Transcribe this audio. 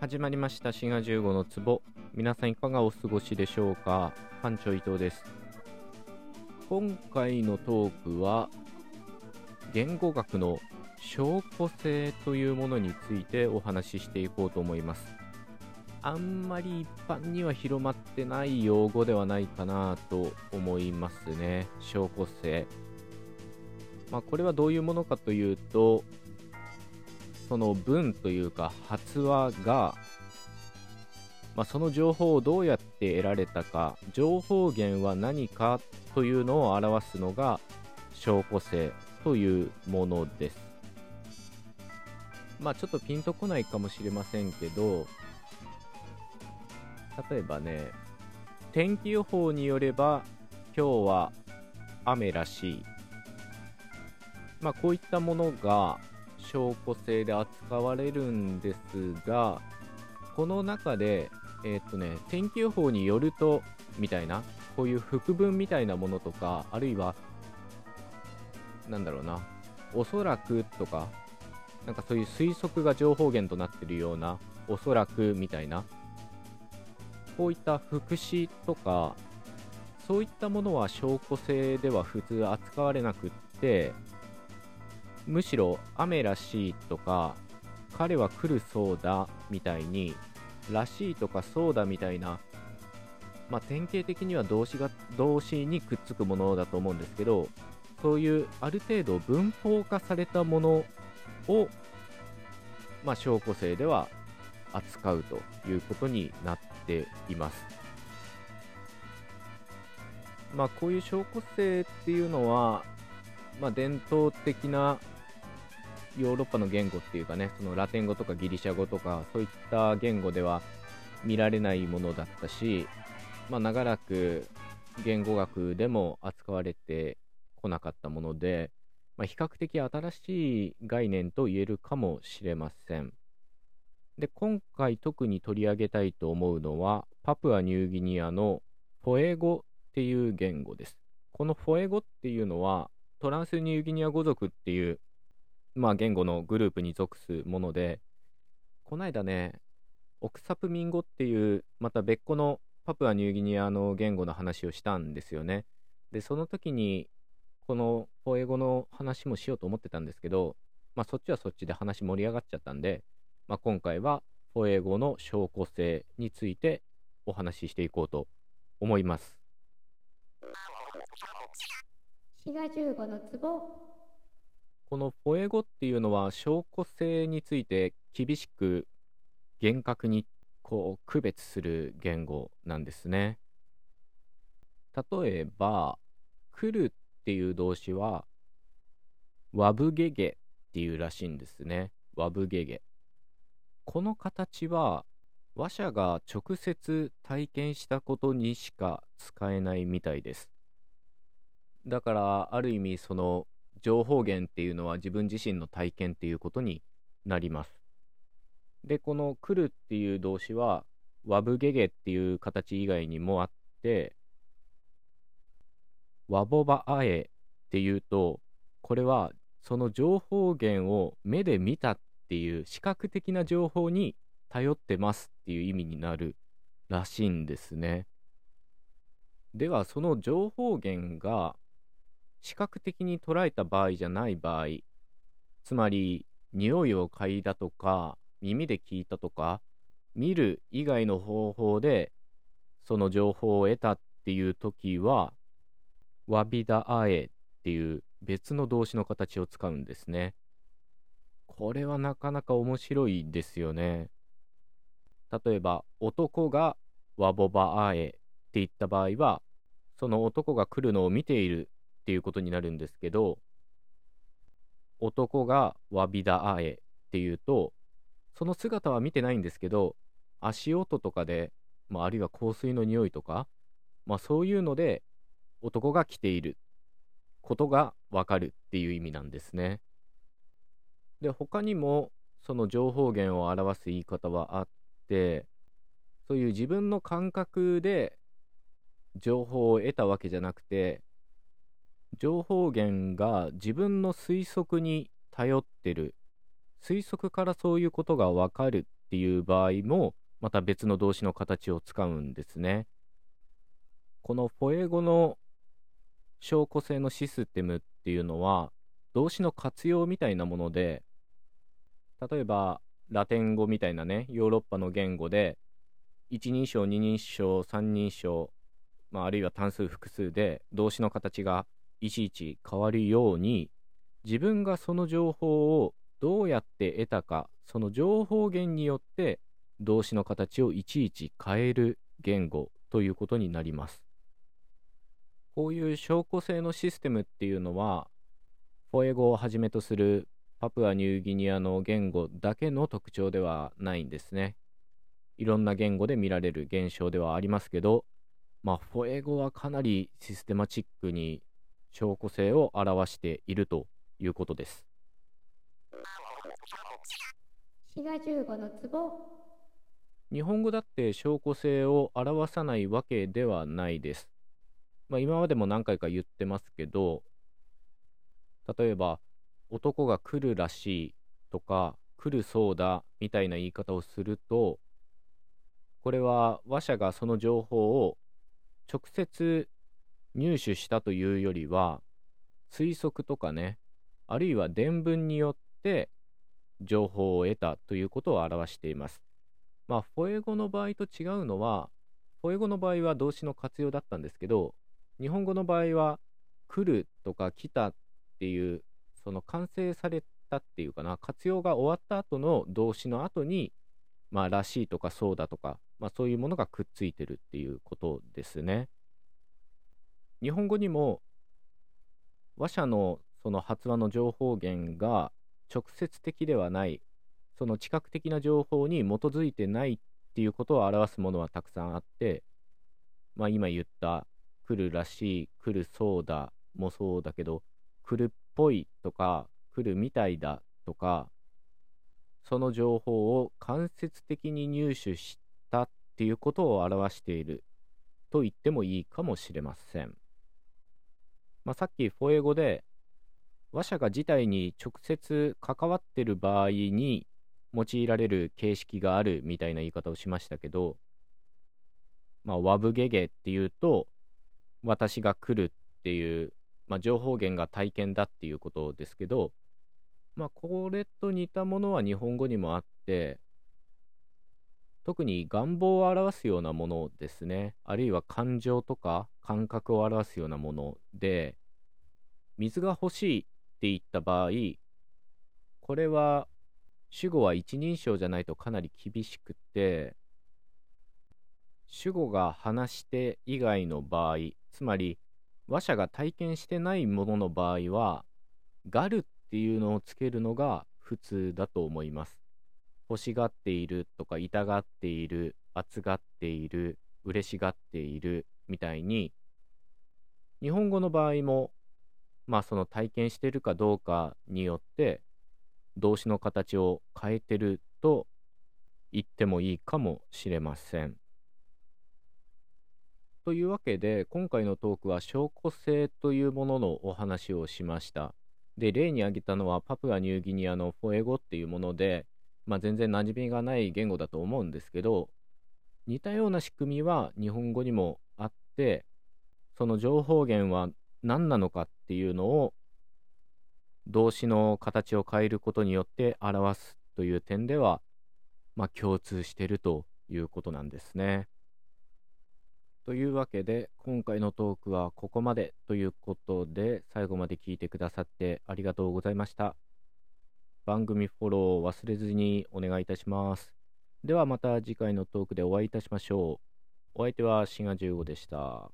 始まりました。滋賀15の壺。皆さんいかがお過ごしでしょうか？班長伊藤です。今回のトークは言語学の証拠性というものについてお話ししていこうと思います。あんまり一般には広まってない用語ではないかなと思いますね。証拠性まあ、これはどういうものかというとその文というか発話が、まあ、その情報をどうやって得られたか情報源は何かというのを表すのが証拠性というものです。まあちょっとピンとこないかもしれませんけど例えばね天気予報によれば今日は雨らしい。まあこういったものが証拠性で扱われるんですが、この中で、えー、っとね、天気予報によると、みたいな、こういう副文みたいなものとか、あるいは、なんだろうな、おそらくとか、なんかそういう推測が情報源となってるような、おそらくみたいな、こういった副詞とか、そういったものは証拠性では普通扱われなくって、むしろ雨らしいとか彼は来るそうだみたいにらしいとかそうだみたいなまあ、典型的には動詞が動詞にくっつくものだと思うんですけどそういうある程度文法化されたものを、まあ、証拠性では扱うということになっています。まあ、こういう証拠性っていうのは、まあ、伝統的なヨーロッパの言語っていうかね、そのラテン語とかギリシャ語とか、そういった言語では見られないものだったし、まあ、長らく言語学でも扱われてこなかったもので、まあ、比較的新しい概念と言えるかもしれません。で、今回特に取り上げたいと思うのは、パプアニューギニアのフォエ語っていう言語です。このフォエ語っていうのは、トランスニューギニア語族っていうまあ、言語のグループに属すもので、この間ね、オクサプミン語っていう、また別個のパプアニューギニアの言語の話をしたんですよね。で、その時に、このフォエ語の話もしようと思ってたんですけど、まあ、そっちはそっちで話盛り上がっちゃったんで、まあ、今回はフォエ語の証拠性についてお話ししていこうと思います。滋賀15のツボこのフォエ語っていうのは証拠性について厳しく厳格にこう区別する言語なんですね。例えば、来るっていう動詞は、ワブゲゲっていうらしいんですね。ワブゲゲ。この形は、話者が直接体験したことにしか使えないみたいです。だから、ある意味、その情報源っていうのは自分自身の体験っていうことになります。で、この来るっていう動詞は、ワブゲゲっていう形以外にもあって、ワボバアエっていうと、これはその情報源を目で見たっていう視覚的な情報に頼ってますっていう意味になるらしいんですね。ではその情報源が視覚的に捉えた場合じゃない場合、つまり匂いを嗅いだとか、耳で聞いたとか、見る以外の方法でその情報を得たっていう時は、わびだあえっていう別の動詞の形を使うんですね。これはなかなか面白いですよね。例えば、男がわぼばあえって言った場合は、その男が来るのを見ているっていうことになるんですけど、男がわびだあえっていうと、その姿は見てないんですけど、足音とかで、まあ、あるいは香水の匂いとか、まあ、そういうので、男が来ていることがわかるっていう意味なんですね。で、他にも、その情報源を表す言い方はあって、そういう自分の感覚で情報を得たわけじゃなくて、情報源が自分の推測に頼ってる推測からそういうことがわかるっていう場合も、また別の動詞の形を使うんですね。このフォエ語の証拠性のシステムっていうのは、動詞の活用みたいなもので、例えば、ラテン語みたいなね、ヨーロッパの言語で、一人称、二人称、三人称、まあ、あるいは単数複数で動詞の形がいちいち変わるように自分がその情報をどうやって得たかその情報源によって動詞の形をいちいち変える言語ということになります。こういう証拠性のシステムっていうのはフォエ語をはじめとするパプアニューギニアの言語だけの特徴ではないんですね。いろんな言語で見られる現象ではありますけどまあ、フォエ語はかなりシステマチックに証拠性を表しているということです。滋賀15の壺日本語だって証拠性を表さないわけではないです。まあ、今までも何回か言ってますけど、例えば、男が来るらしいとか、来るそうだみたいな言い方をすると、これは話者がその情報を直接入手したというよりは推測とかねあるいは伝聞によって情報を得たということを表しています。まあ、フォエ語の場合と違うのは、フォエ語の場合は動詞の活用だったんですけど、日本語の場合は、来るとか来たっていう、その完成されたっていうかな、活用が終わった後の動詞の後に、まあ、らしいとかそうだとか、まあ、そういうものがくっついてるっていうことですね。日本語にも話者のその発話の情報源が直接的ではないその知覚的な情報に基づいてないっていうことを表すものはたくさんあって、まあ、今言った来るらしい来るそうだもそうだけど来るっぽいとか来るみたいだとかその情報を間接的に入手したっていうことを表していると言ってもいいかもしれません。まあ、さっきフォエ語で話者が事態に直接関わってる場合に用いられる形式があるみたいな言い方をしましたけど、まあ、ワブゲゲっていうと私が来るっていう、まあ、情報源が体験だっていうことですけど、まあ、これと似たものは日本語にもあって、特に願望を表すようなものですね。あるいは感情とか感覚を表すようなもので、水が欲しいって言った場合、これは主語は一人称じゃないとかなり厳しくて、主語が話して以外の場合、つまり話者が体験してないものの場合は、ガルっていうのをつけるのが普通だと思います。欲しがっているとか痛がっている、熱がっている、嬉しがっているみたいに、日本語の場合も、まあその体験してるかどうかによって、動詞の形を変えてると言ってもいいかもしれません。というわけで、今回のトークは証拠性というもののお話をしました。で、例に挙げたのはパプアニューギニアのフォエ語っていうもので、まあ、全然馴染みがない言語だと思うんですけど、似たような仕組みは日本語にもあって、その情報源は何なのかっていうのを動詞の形を変えることによって表すという点では、まあ、共通しているということなんですね。というわけで、今回のトークはここまでということで、最後まで聞いてくださってありがとうございました。番組フォローを忘れずにお願いいたします。ではまた次回のトークでお会いいたしましょう。お相手はシガ15でした。